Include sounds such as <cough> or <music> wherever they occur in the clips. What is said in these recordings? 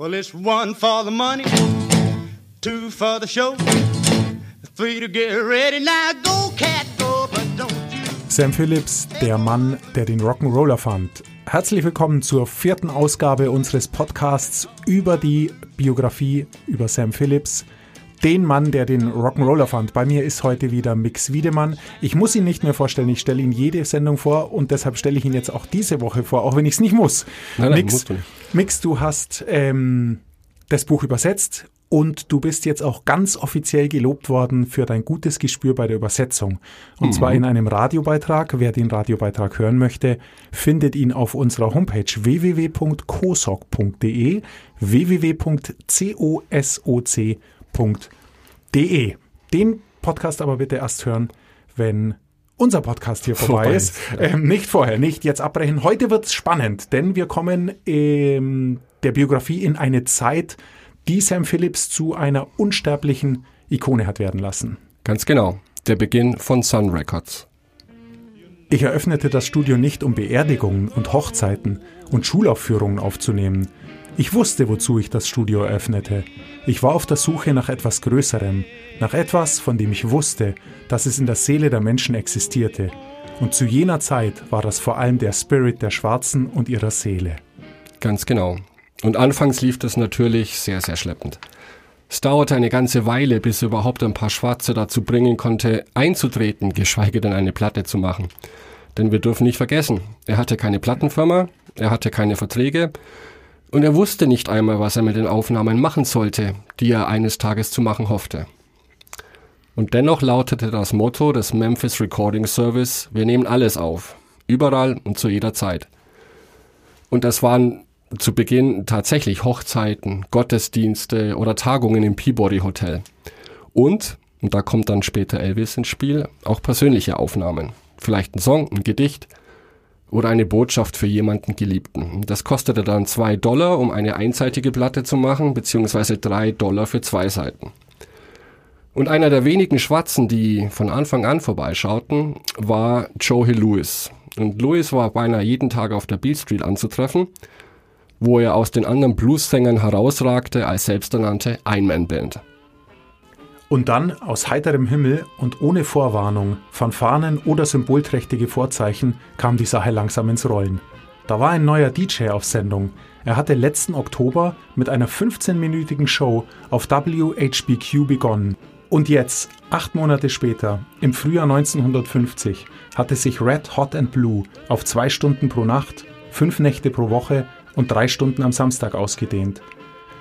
Well, it's one for the money, two for the show, three to get ready. Now go, cat, go, but don't you. Sam Phillips, der Mann, der den Rock'n'Roller fand. Herzlich willkommen zur vierten Ausgabe unseres Podcasts über die Biografie über Sam Phillips den Mann, der den Rock'n'Roller fand. Bei mir ist heute wieder Mix Wiedemann. Ich muss ihn nicht mehr vorstellen, ich stelle ihn jede Sendung vor und deshalb stelle ich ihn jetzt auch diese Woche vor, auch wenn ich es nicht muss. Nein, nein, Mix, du Mix, du hast ähm, das Buch übersetzt und du bist jetzt auch ganz offiziell gelobt worden für dein gutes Gespür bei der Übersetzung. Und mhm. zwar in einem Radiobeitrag. Wer den Radiobeitrag hören möchte, findet ihn auf unserer Homepage www.cosoc.de www.cosoc.de www.de. Den Podcast aber bitte erst hören, wenn unser Podcast hier vorbei, vorbei ist. Ja. Ähm, nicht vorher, nicht jetzt abbrechen. Heute wird's spannend, denn wir kommen ähm, der Biografie in eine Zeit, die Sam Phillips zu einer unsterblichen Ikone hat werden lassen. Ganz genau. Der Beginn von Sun Records. Ich eröffnete das Studio nicht, um Beerdigungen und Hochzeiten und Schulaufführungen aufzunehmen, ich wusste, wozu ich das Studio eröffnete. Ich war auf der Suche nach etwas Größerem, nach etwas, von dem ich wusste, dass es in der Seele der Menschen existierte. Und zu jener Zeit war das vor allem der Spirit der Schwarzen und ihrer Seele. Ganz genau. Und anfangs lief das natürlich sehr, sehr schleppend. Es dauerte eine ganze Weile, bis er überhaupt ein paar Schwarze dazu bringen konnte, einzutreten, geschweige denn eine Platte zu machen. Denn wir dürfen nicht vergessen, er hatte keine Plattenfirma, er hatte keine Verträge und er wusste nicht einmal, was er mit den Aufnahmen machen sollte, die er eines Tages zu machen hoffte. Und dennoch lautete das Motto des Memphis Recording Service, wir nehmen alles auf, überall und zu jeder Zeit. Und das waren zu Beginn tatsächlich Hochzeiten, Gottesdienste oder Tagungen im Peabody Hotel. Und, und da kommt dann später Elvis ins Spiel, auch persönliche Aufnahmen. Vielleicht ein Song, ein Gedicht, oder eine Botschaft für jemanden Geliebten. Das kostete dann zwei Dollar, um eine einseitige Platte zu machen, beziehungsweise drei Dollar für zwei Seiten. Und einer der wenigen Schwarzen, die von Anfang an vorbeischauten, war Joe Hill Lewis. Und Lewis war beinahe jeden Tag auf der Beale Street anzutreffen, wo er aus den anderen Blues-Sängern herausragte als selbsternannte Ein-Man-Band. Und dann, aus heiterem Himmel und ohne Vorwarnung, Fanfaren oder symbolträchtige Vorzeichen, kam die Sache langsam ins Rollen. Da war ein neuer DJ auf Sendung. Er hatte letzten Oktober mit einer 15-minütigen Show auf WHBQ begonnen. Und jetzt, acht Monate später, im Frühjahr 1950, hatte sich Red Hot and Blue auf zwei Stunden pro Nacht, fünf Nächte pro Woche und drei Stunden am Samstag ausgedehnt.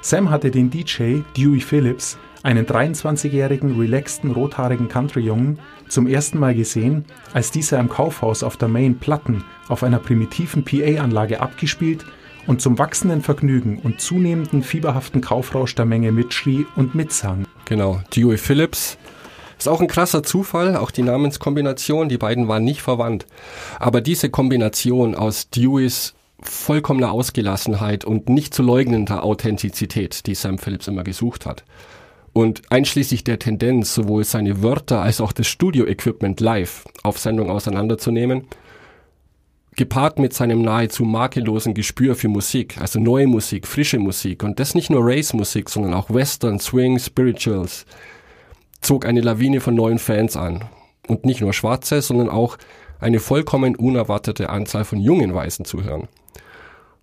Sam hatte den DJ Dewey Phillips einen 23-jährigen, relaxten, rothaarigen Country-Jungen, zum ersten Mal gesehen, als dieser im Kaufhaus auf der Main Platten auf einer primitiven PA-Anlage abgespielt und zum wachsenden Vergnügen und zunehmenden fieberhaften Kaufrausch der Menge mitschrie und mitsang. Genau, Dewey Phillips. Ist auch ein krasser Zufall, auch die Namenskombination, die beiden waren nicht verwandt. Aber diese Kombination aus Deweys vollkommener Ausgelassenheit und nicht zu leugnender Authentizität, die Sam Phillips immer gesucht hat, und einschließlich der Tendenz, sowohl seine Wörter als auch das Studio-Equipment live auf Sendung auseinanderzunehmen, gepaart mit seinem nahezu makellosen Gespür für Musik, also neue Musik, frische Musik und das nicht nur Race-Musik, sondern auch Western, Swing, Spirituals, zog eine Lawine von neuen Fans an. Und nicht nur Schwarze, sondern auch eine vollkommen unerwartete Anzahl von jungen Weißen zu hören.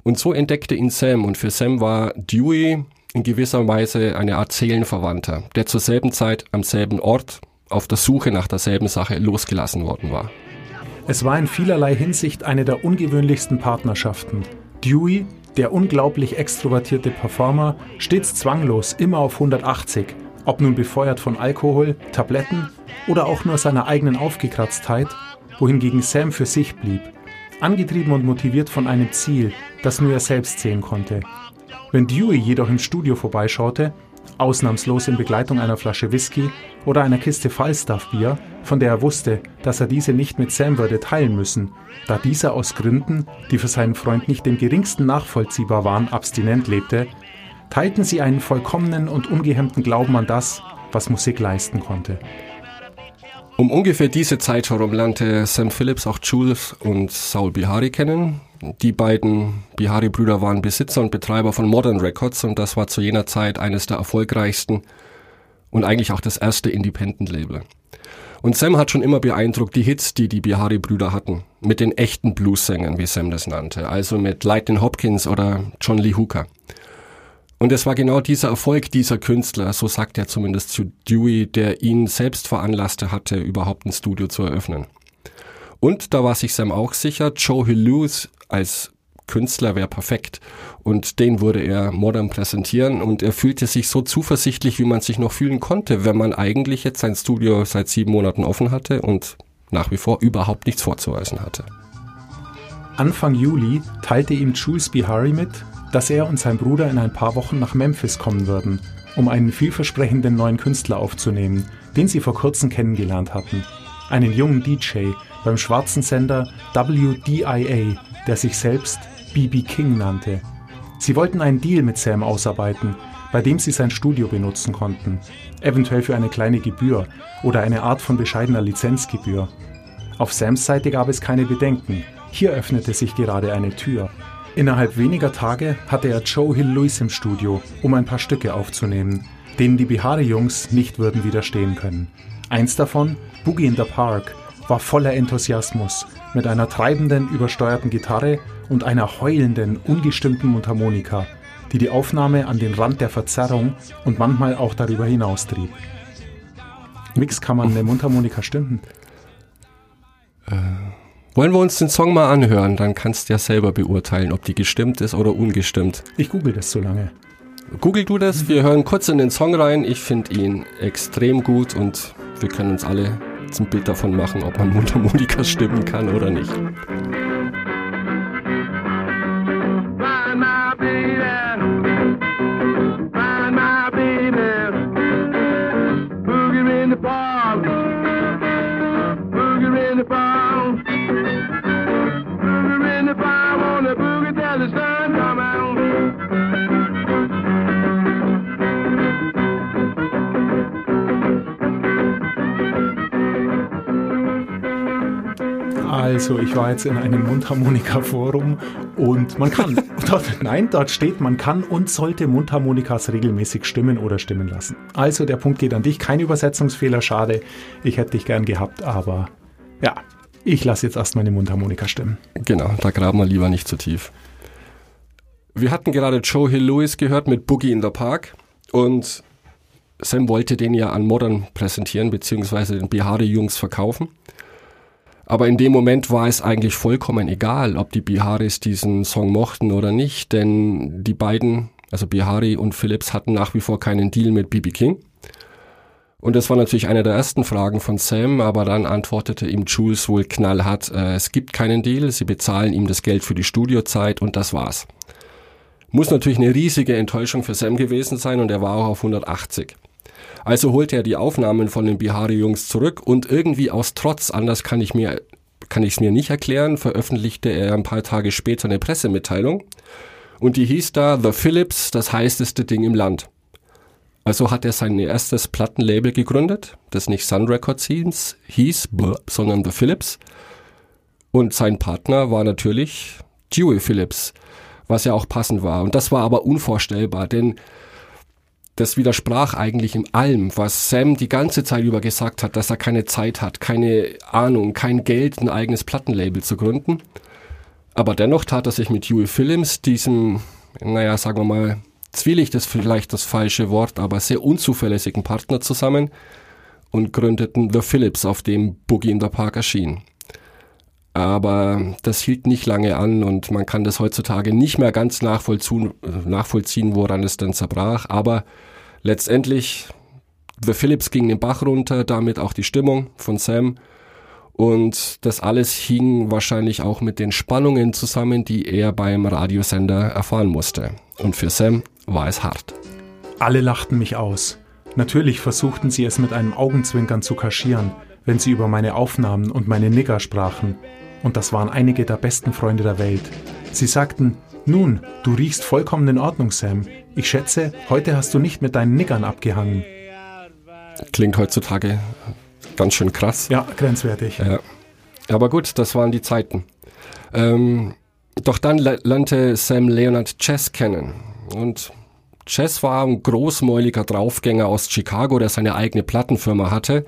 Und so entdeckte ihn Sam und für Sam war Dewey in gewisser Weise eine Art Seelenverwandter, der zur selben Zeit am selben Ort auf der Suche nach derselben Sache losgelassen worden war. Es war in vielerlei Hinsicht eine der ungewöhnlichsten Partnerschaften. Dewey, der unglaublich extrovertierte Performer, stets zwanglos, immer auf 180, ob nun befeuert von Alkohol, Tabletten oder auch nur seiner eigenen Aufgekratztheit, wohingegen Sam für sich blieb, angetrieben und motiviert von einem Ziel, das nur er selbst sehen konnte, wenn Dewey jedoch im Studio vorbeischaute, ausnahmslos in Begleitung einer Flasche Whisky oder einer Kiste Falstaff-Bier, von der er wusste, dass er diese nicht mit Sam würde teilen müssen, da dieser aus Gründen, die für seinen Freund nicht im geringsten nachvollziehbar waren, abstinent lebte, teilten sie einen vollkommenen und ungehemmten Glauben an das, was Musik leisten konnte. Um ungefähr diese Zeit herum lernte Sam Phillips auch Jules und Saul Bihari kennen, Die beiden Bihari-Brüder waren Besitzer und Betreiber von Modern Records und das war zu jener Zeit eines der erfolgreichsten und eigentlich auch das erste Independent-Label. Und Sam hat schon immer beeindruckt die Hits, die die Bihari-Brüder hatten, mit den echten Blues-Sängern, wie Sam das nannte, also mit Lightning Hopkins oder John Lee Hooker. Und es war genau dieser Erfolg dieser Künstler, so sagt er zumindest zu Dewey, der ihn selbst veranlasste hatte, überhaupt ein Studio zu eröffnen. Und da war sich Sam auch sicher, Joe Hill als Künstler wäre perfekt. Und den würde er modern präsentieren und er fühlte sich so zuversichtlich, wie man sich noch fühlen konnte, wenn man eigentlich jetzt sein Studio seit sieben Monaten offen hatte und nach wie vor überhaupt nichts vorzuweisen hatte. Anfang Juli teilte ihm Jules Bihari mit, dass er und sein Bruder in ein paar Wochen nach Memphis kommen würden, um einen vielversprechenden neuen Künstler aufzunehmen, den sie vor kurzem kennengelernt hatten. Einen jungen DJ beim schwarzen Sender WDIA, der sich selbst BB King nannte. Sie wollten einen Deal mit Sam ausarbeiten, bei dem sie sein Studio benutzen konnten, eventuell für eine kleine Gebühr oder eine Art von bescheidener Lizenzgebühr. Auf Sams Seite gab es keine Bedenken, hier öffnete sich gerade eine Tür. Innerhalb weniger Tage hatte er Joe Hill Lewis im Studio, um ein paar Stücke aufzunehmen, denen die Bihari-Jungs nicht würden widerstehen können. Eins davon, Boogie in the Park, war voller Enthusiasmus, mit einer treibenden, übersteuerten Gitarre und einer heulenden, ungestimmten Mundharmonika, die die Aufnahme an den Rand der Verzerrung und manchmal auch darüber hinaus trieb. Mix kann man eine Mundharmonika stimmen? Äh. Wollen wir uns den Song mal anhören? Dann kannst du ja selber beurteilen, ob die gestimmt ist oder ungestimmt. Ich google das so lange. Google du das? Wir hören kurz in den Song rein. Ich finde ihn extrem gut und wir können uns alle zum Bild davon machen, ob man Mundharmonika stimmen kann oder nicht. Also, ich war jetzt in einem Mundharmonika-Forum und man kann, <laughs> dort, nein, dort steht, man kann und sollte Mundharmonikas regelmäßig stimmen oder stimmen lassen. Also, der Punkt geht an dich. Kein Übersetzungsfehler, schade. Ich hätte dich gern gehabt, aber ja, ich lasse jetzt erst meine Mundharmonika stimmen. Genau, da graben wir lieber nicht zu tief. Wir hatten gerade Joe Hill Lewis gehört mit Boogie in the Park und Sam wollte den ja an Modern präsentieren, beziehungsweise den Bihari-Jungs verkaufen. Aber in dem Moment war es eigentlich vollkommen egal, ob die Biharis diesen Song mochten oder nicht, denn die beiden, also Bihari und Phillips, hatten nach wie vor keinen Deal mit BB King. Und das war natürlich eine der ersten Fragen von Sam, aber dann antwortete ihm Jules wohl knallhart, äh, es gibt keinen Deal, sie bezahlen ihm das Geld für die Studiozeit und das war's. Muss natürlich eine riesige Enttäuschung für Sam gewesen sein und er war auch auf 180. Also holte er die Aufnahmen von den Bihari-Jungs zurück und irgendwie aus Trotz, anders kann ich mir kann ich es mir nicht erklären, veröffentlichte er ein paar Tage später eine Pressemitteilung und die hieß da The Philips, das heißeste Ding im Land. Also hat er sein erstes Plattenlabel gegründet, das nicht Sun Records hieß, hieß sondern The Philips. Und sein Partner war natürlich Dewey Phillips, was ja auch passend war. Und das war aber unvorstellbar, denn das widersprach eigentlich in allem, was Sam die ganze Zeit über gesagt hat, dass er keine Zeit hat, keine Ahnung, kein Geld, ein eigenes Plattenlabel zu gründen. Aber dennoch tat er sich mit Huey Phillips, diesem, naja, sagen wir mal, Zwielicht ist vielleicht das falsche Wort, aber sehr unzuverlässigen Partner zusammen und gründeten The Phillips, auf dem Boogie in the Park erschien. Aber das hielt nicht lange an und man kann das heutzutage nicht mehr ganz nachvollziehen, nachvollziehen woran es denn zerbrach. Aber letztendlich, The Phillips ging den Bach runter, damit auch die Stimmung von Sam. Und das alles hing wahrscheinlich auch mit den Spannungen zusammen, die er beim Radiosender erfahren musste. Und für Sam war es hart. Alle lachten mich aus. Natürlich versuchten sie es mit einem Augenzwinkern zu kaschieren, wenn sie über meine Aufnahmen und meine Nigger sprachen und das waren einige der besten Freunde der Welt. Sie sagten, nun, du riechst vollkommen in Ordnung, Sam. Ich schätze, heute hast du nicht mit deinen Niggern abgehangen. Klingt heutzutage ganz schön krass. Ja, grenzwertig. Ja. Aber gut, das waren die Zeiten. Ähm, Doch dann lernte Sam Leonard Chess kennen. Und Chess war ein großmäuliger Draufgänger aus Chicago, der seine eigene Plattenfirma hatte,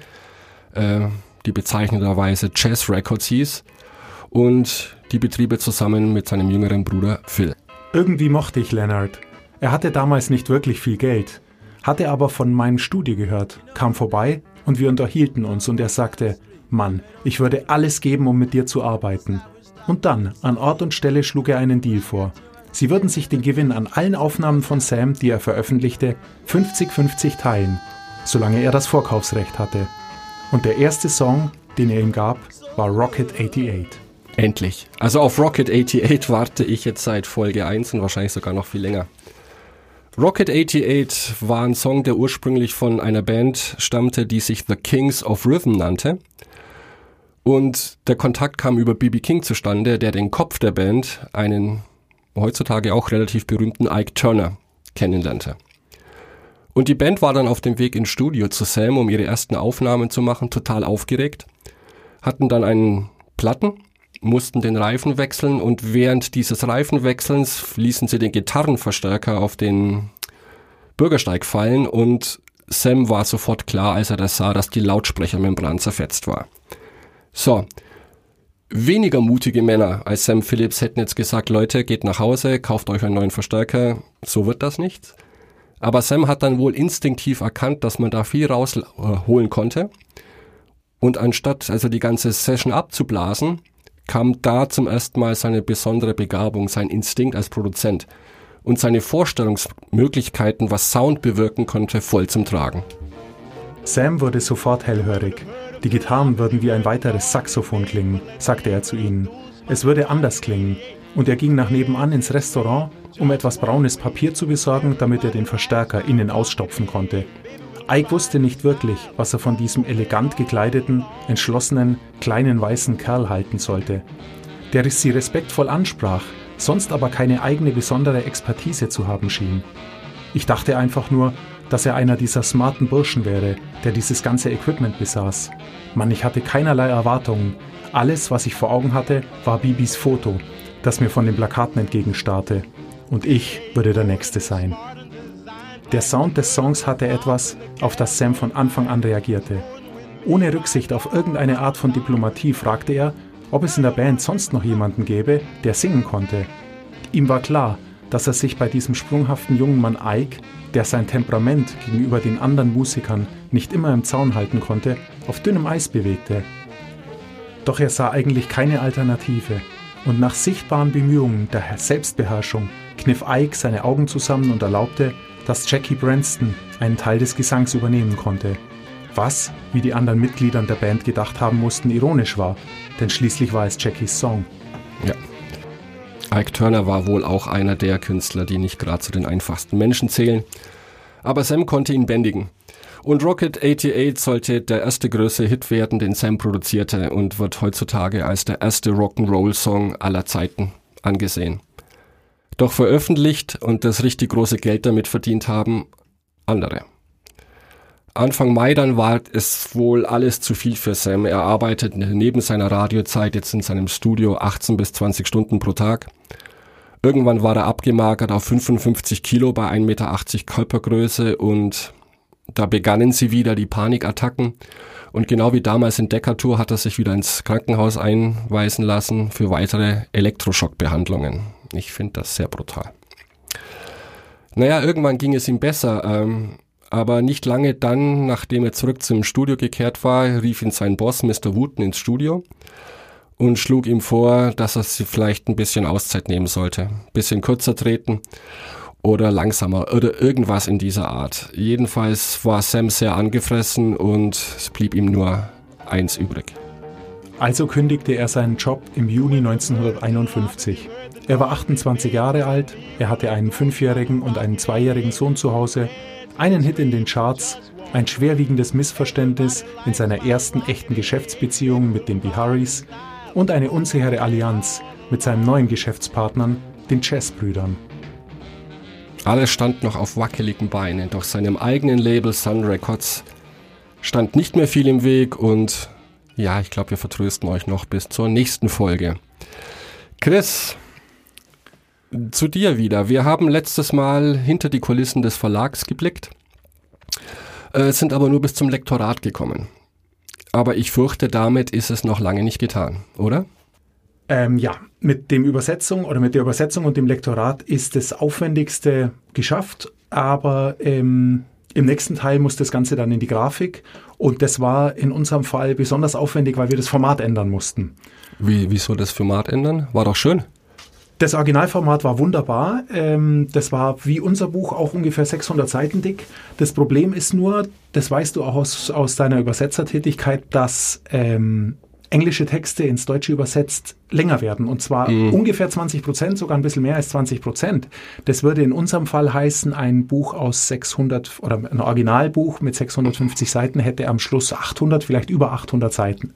äh, die bezeichnenderweise Chess Records hieß. Und die betrieb zusammen mit seinem jüngeren Bruder Phil. Irgendwie mochte ich Leonard. Er hatte damals nicht wirklich viel Geld, hatte aber von meinem Studie gehört, kam vorbei und wir unterhielten uns und er sagte, Mann, ich würde alles geben, um mit dir zu arbeiten. Und dann, an Ort und Stelle, schlug er einen Deal vor. Sie würden sich den Gewinn an allen Aufnahmen von Sam, die er veröffentlichte, 50-50 teilen, solange er das Vorkaufsrecht hatte. Und der erste Song, den er ihm gab, war Rocket 88. Endlich. Also auf Rocket 88 warte ich jetzt seit Folge 1 und wahrscheinlich sogar noch viel länger. Rocket 88 war ein Song, der ursprünglich von einer Band stammte, die sich The Kings of Rhythm nannte. Und der Kontakt kam über BB King zustande, der den Kopf der Band, einen heutzutage auch relativ berühmten Ike Turner, kennenlernte. Und die Band war dann auf dem Weg ins Studio zu Sam, um ihre ersten Aufnahmen zu machen, total aufgeregt, hatten dann einen Platten, mussten den Reifen wechseln und während dieses Reifenwechselns ließen sie den Gitarrenverstärker auf den Bürgersteig fallen und Sam war sofort klar, als er das sah, dass die Lautsprechermembran zerfetzt war. So. Weniger mutige Männer als Sam Phillips hätten jetzt gesagt, Leute, geht nach Hause, kauft euch einen neuen Verstärker. So wird das nicht. Aber Sam hat dann wohl instinktiv erkannt, dass man da viel rausholen konnte. Und anstatt also die ganze Session abzublasen, kam da zum ersten Mal seine besondere Begabung, sein Instinkt als Produzent und seine Vorstellungsmöglichkeiten, was Sound bewirken konnte, voll zum Tragen. Sam wurde sofort hellhörig. Die Gitarren würden wie ein weiteres Saxophon klingen, sagte er zu ihnen. Es würde anders klingen. Und er ging nach nebenan ins Restaurant, um etwas braunes Papier zu besorgen, damit er den Verstärker innen ausstopfen konnte. Ike wusste nicht wirklich, was er von diesem elegant gekleideten, entschlossenen, kleinen weißen Kerl halten sollte, der sie respektvoll ansprach, sonst aber keine eigene besondere Expertise zu haben schien. Ich dachte einfach nur, dass er einer dieser smarten Burschen wäre, der dieses ganze Equipment besaß. Mann, ich hatte keinerlei Erwartungen. Alles, was ich vor Augen hatte, war Bibis Foto, das mir von den Plakaten entgegenstarrte. Und ich würde der Nächste sein. Der Sound des Songs hatte etwas, auf das Sam von Anfang an reagierte. Ohne Rücksicht auf irgendeine Art von Diplomatie fragte er, ob es in der Band sonst noch jemanden gäbe, der singen konnte. Ihm war klar, dass er sich bei diesem sprunghaften jungen Mann Ike, der sein Temperament gegenüber den anderen Musikern nicht immer im Zaun halten konnte, auf dünnem Eis bewegte. Doch er sah eigentlich keine Alternative, und nach sichtbaren Bemühungen der Selbstbeherrschung kniff Ike seine Augen zusammen und erlaubte, dass Jackie Branston einen Teil des Gesangs übernehmen konnte. Was, wie die anderen Mitglieder der Band gedacht haben mussten, ironisch war, denn schließlich war es Jackies Song. Ja. Ike Turner war wohl auch einer der Künstler, die nicht gerade zu den einfachsten Menschen zählen. Aber Sam konnte ihn bändigen. Und Rocket 88 sollte der erste größere Hit werden, den Sam produzierte und wird heutzutage als der erste Rock'n'Roll-Song aller Zeiten angesehen doch veröffentlicht und das richtig große Geld damit verdient haben andere. Anfang Mai dann war es wohl alles zu viel für Sam. Er arbeitet neben seiner Radiozeit jetzt in seinem Studio 18 bis 20 Stunden pro Tag. Irgendwann war er abgemagert auf 55 Kilo bei 1,80 Meter Körpergröße und da begannen sie wieder die Panikattacken. Und genau wie damals in Decatur hat er sich wieder ins Krankenhaus einweisen lassen für weitere Elektroschockbehandlungen. Ich finde das sehr brutal. Naja, irgendwann ging es ihm besser, ähm, aber nicht lange dann, nachdem er zurück zum Studio gekehrt war, rief ihn sein Boss Mr. Wooten ins Studio und schlug ihm vor, dass er sich vielleicht ein bisschen Auszeit nehmen sollte, ein bisschen kürzer treten oder langsamer oder irgendwas in dieser Art. Jedenfalls war Sam sehr angefressen und es blieb ihm nur eins übrig. Also kündigte er seinen Job im Juni 1951. Er war 28 Jahre alt, er hatte einen fünfjährigen und einen zweijährigen Sohn zu Hause, einen Hit in den Charts, ein schwerwiegendes Missverständnis in seiner ersten echten Geschäftsbeziehung mit den Biharis und eine unsichere Allianz mit seinen neuen Geschäftspartnern, den Chess-Brüdern. Alles stand noch auf wackeligen Beinen, doch seinem eigenen Label Sun Records stand nicht mehr viel im Weg und ja, ich glaube, wir vertrösten euch noch bis zur nächsten Folge. Chris, Zu dir wieder. Wir haben letztes Mal hinter die Kulissen des Verlags geblickt, äh, sind aber nur bis zum Lektorat gekommen. Aber ich fürchte, damit ist es noch lange nicht getan, oder? Ähm, ja, mit dem Übersetzung oder mit der Übersetzung und dem Lektorat ist das Aufwendigste geschafft, aber ähm, im nächsten Teil muss das Ganze dann in die Grafik und das war in unserem Fall besonders aufwendig, weil wir das Format ändern mussten. Wie, wieso das Format ändern? War doch schön. Das Originalformat war wunderbar. Ähm, das war wie unser Buch auch ungefähr 600 Seiten dick. Das Problem ist nur, das weißt du auch aus, aus deiner Übersetzertätigkeit, dass ähm, englische Texte ins Deutsche übersetzt länger werden. Und zwar mhm. ungefähr 20 Prozent, sogar ein bisschen mehr als 20 Prozent. Das würde in unserem Fall heißen, ein Buch aus 600 oder ein Originalbuch mit 650 Seiten hätte am Schluss 800, vielleicht über 800 Seiten.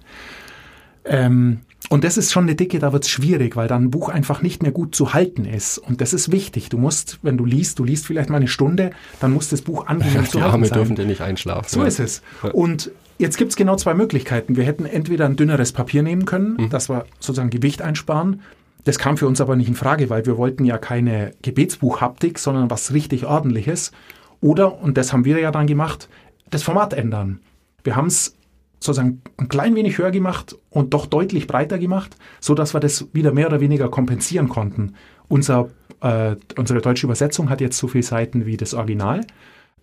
Ähm, und das ist schon eine Dicke, da wird es schwierig, weil dann ein Buch einfach nicht mehr gut zu halten ist. Und das ist wichtig. Du musst, wenn du liest, du liest vielleicht mal eine Stunde, dann muss das Buch angenehm ja, zu halten Arme sein. dürfen dir nicht einschlafen. So ja. ist es. Und jetzt gibt es genau zwei Möglichkeiten. Wir hätten entweder ein dünneres Papier nehmen können, mhm. das war sozusagen Gewicht einsparen. Das kam für uns aber nicht in Frage, weil wir wollten ja keine Gebetsbuchhaptik, sondern was richtig ordentliches. Oder, und das haben wir ja dann gemacht, das Format ändern. Wir haben es sozusagen ein klein wenig höher gemacht und doch deutlich breiter gemacht, so dass wir das wieder mehr oder weniger kompensieren konnten. Unser, äh, unsere deutsche Übersetzung hat jetzt so viele Seiten wie das Original,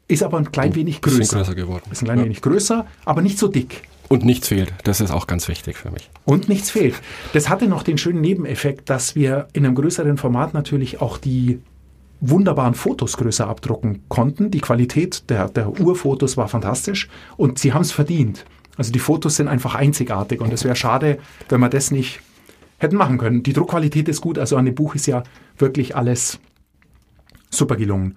ist aber ein klein oh, wenig größer. größer geworden. Ist ein klein ja. wenig größer, aber nicht so dick. Und nichts fehlt. Das ist auch ganz wichtig für mich. Und nichts fehlt. Das hatte noch den schönen Nebeneffekt, dass wir in einem größeren Format natürlich auch die wunderbaren Fotos größer abdrucken konnten. Die Qualität der, der Urfotos war fantastisch und sie haben es verdient. Also die Fotos sind einfach einzigartig und es wäre schade, wenn wir das nicht hätten machen können. Die Druckqualität ist gut, also an dem Buch ist ja wirklich alles super gelungen.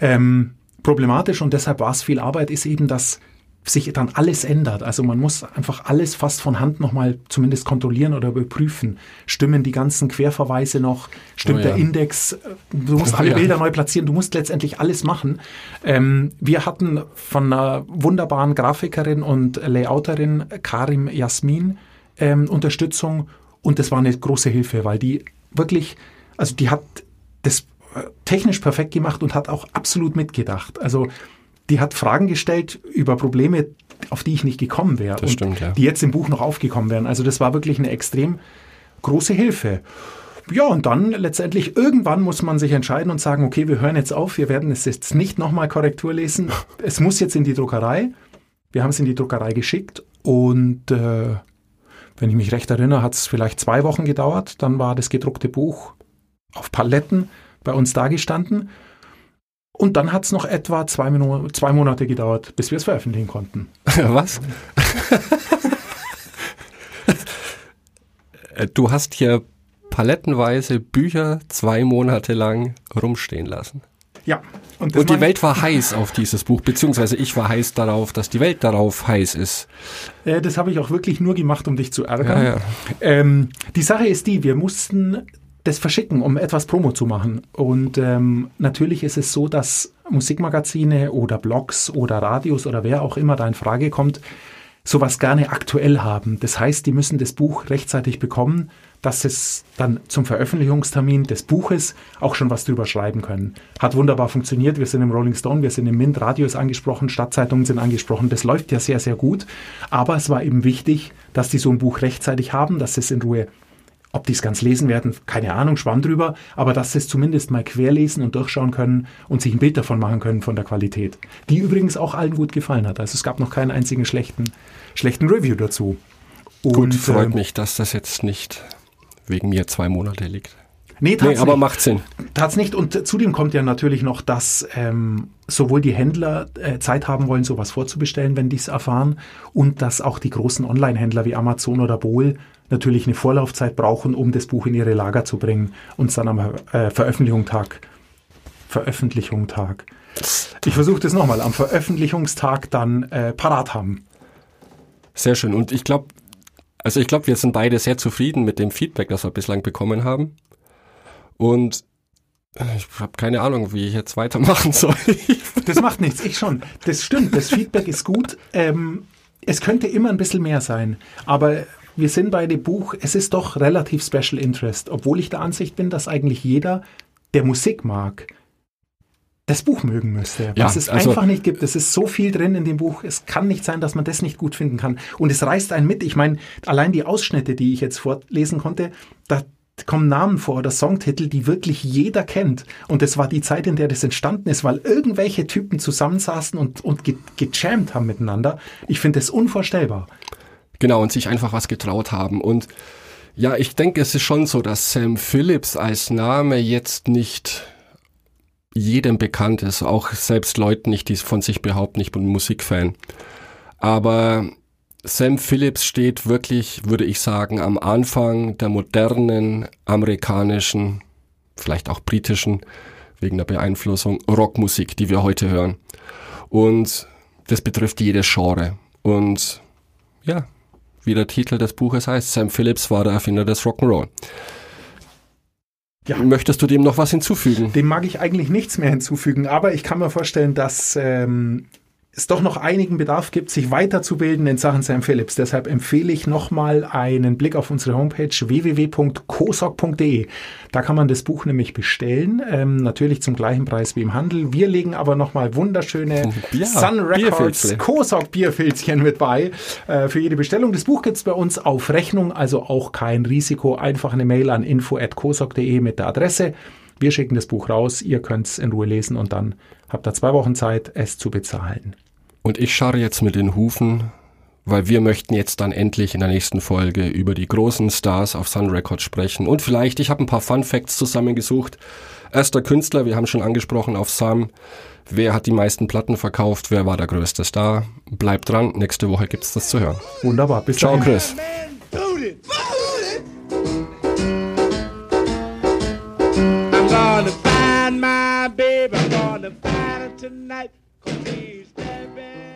Ähm, problematisch und deshalb war es viel Arbeit, ist eben, dass sich dann alles ändert. Also man muss einfach alles fast von Hand nochmal zumindest kontrollieren oder überprüfen. Stimmen die ganzen Querverweise noch? Stimmt oh ja. der Index? Du musst oh alle ja. Bilder neu platzieren. Du musst letztendlich alles machen. Ähm, wir hatten von einer wunderbaren Grafikerin und Layouterin Karim Jasmin ähm, Unterstützung und das war eine große Hilfe, weil die wirklich, also die hat das äh, technisch perfekt gemacht und hat auch absolut mitgedacht. Also die hat Fragen gestellt über Probleme, auf die ich nicht gekommen wäre. Das stimmt, ja. Die jetzt im Buch noch aufgekommen wären. Also das war wirklich eine extrem große Hilfe. Ja, und dann letztendlich irgendwann muss man sich entscheiden und sagen, okay, wir hören jetzt auf, wir werden es jetzt nicht nochmal Korrektur lesen. Es muss jetzt in die Druckerei. Wir haben es in die Druckerei geschickt und äh, wenn ich mich recht erinnere, hat es vielleicht zwei Wochen gedauert. Dann war das gedruckte Buch auf Paletten bei uns dagestanden. Und dann hat es noch etwa zwei, Minu zwei Monate gedauert, bis wir es veröffentlichen konnten. <laughs> Was? <laughs> du hast hier palettenweise Bücher zwei Monate lang rumstehen lassen. Ja. Und, und die Welt war heiß auf dieses Buch, beziehungsweise ich war heiß darauf, dass die Welt darauf heiß ist. Äh, das habe ich auch wirklich nur gemacht, um dich zu ärgern. Ja, ja. Ähm, die Sache ist die, wir mussten das verschicken, um etwas Promo zu machen. Und ähm, natürlich ist es so, dass Musikmagazine oder Blogs oder Radios oder wer auch immer da in Frage kommt, sowas gerne aktuell haben. Das heißt, die müssen das Buch rechtzeitig bekommen, dass es dann zum Veröffentlichungstermin des Buches auch schon was drüber schreiben können. Hat wunderbar funktioniert. Wir sind im Rolling Stone, wir sind im Mint, Radio ist angesprochen, Stadtzeitungen sind angesprochen. Das läuft ja sehr, sehr gut. Aber es war eben wichtig, dass die so ein Buch rechtzeitig haben, dass es in Ruhe ob die es ganz lesen werden, keine Ahnung, schwamm drüber, aber dass sie es zumindest mal querlesen und durchschauen können und sich ein Bild davon machen können von der Qualität. Die übrigens auch allen gut gefallen hat. Also es gab noch keinen einzigen schlechten, schlechten Review dazu. Und, gut, freut äh, mich, dass das jetzt nicht wegen mir zwei Monate liegt. Nee, nee aber nicht. macht Sinn. Tat's nicht. Und zudem kommt ja natürlich noch, dass ähm, sowohl die Händler äh, Zeit haben wollen, sowas vorzubestellen, wenn die es erfahren, und dass auch die großen Online-Händler wie Amazon oder Bohl natürlich eine Vorlaufzeit brauchen, um das Buch in ihre Lager zu bringen und es dann am äh, Veröffentlichungstag, Veröffentlichungstag, ich versuche das nochmal, am Veröffentlichungstag dann äh, parat haben. Sehr schön. Und ich glaube, also ich glaube, wir sind beide sehr zufrieden mit dem Feedback, das wir bislang bekommen haben. Und ich habe keine Ahnung, wie ich jetzt weitermachen <laughs> soll. das macht nichts, ich schon. Das stimmt, das Feedback ist gut. Ähm, es könnte immer ein bisschen mehr sein, aber wir sind bei dem Buch, es ist doch relativ Special Interest, obwohl ich der Ansicht bin, dass eigentlich jeder, der Musik mag, das Buch mögen müsste. Ja, was es also- einfach nicht gibt. Es ist so viel drin in dem Buch. Es kann nicht sein, dass man das nicht gut finden kann. Und es reißt einen mit. Ich meine, allein die Ausschnitte, die ich jetzt vorlesen konnte, da kommen Namen vor oder Songtitel, die wirklich jeder kennt. Und es war die Zeit, in der das entstanden ist, weil irgendwelche Typen zusammensaßen und, und ge gejammt haben miteinander. Ich finde das unvorstellbar. Genau, und sich einfach was getraut haben. Und ja, ich denke, es ist schon so, dass Sam Phillips als Name jetzt nicht jedem bekannt ist, auch selbst Leuten nicht, die von sich behaupten, ich bin Musikfan. Aber Sam Phillips steht wirklich, würde ich sagen, am Anfang der modernen amerikanischen, vielleicht auch britischen, wegen der Beeinflussung, Rockmusik, die wir heute hören. Und das betrifft jedes Genre. Und ja, wie der Titel des Buches heißt, Sam Phillips war der Erfinder des Rock'n'Roll. Ja. Möchtest du dem noch was hinzufügen? Dem mag ich eigentlich nichts mehr hinzufügen, aber ich kann mir vorstellen, dass ähm, es doch noch einigen Bedarf gibt, sich weiterzubilden in Sachen Sam Phillips. Deshalb empfehle ich nochmal einen Blick auf unsere Homepage www.cosoc.de. Da kann man das Buch nämlich bestellen, ähm, natürlich zum gleichen Preis wie im Handel. Wir legen aber nochmal wunderschöne Ja, Sun Records. Cosoc Bierfilzchen mit bei äh, für jede Bestellung. Das Buch gibt's bei uns auf Rechnung, also auch kein Risiko. Einfach eine Mail an info.cosoc.de mit der Adresse. Wir schicken das Buch raus, ihr könnt's in Ruhe lesen und dann habt ihr zwei Wochen Zeit, es zu bezahlen. Und ich scharre jetzt mit den Hufen, weil wir möchten jetzt dann endlich in der nächsten Folge über die großen Stars auf Sun Records sprechen. Und vielleicht, ich habe ein paar Fun Facts zusammengesucht. Erster Künstler, wir haben schon angesprochen auf Sun. Wer hat die meisten Platten verkauft? Wer war der größte Star? Bleibt dran, nächste Woche gibt's das zu hören. Wunderbar, bis Ciao, dahin. Chris. Gonna find my baby. I'm gonna find her tonight. Cause she's stepping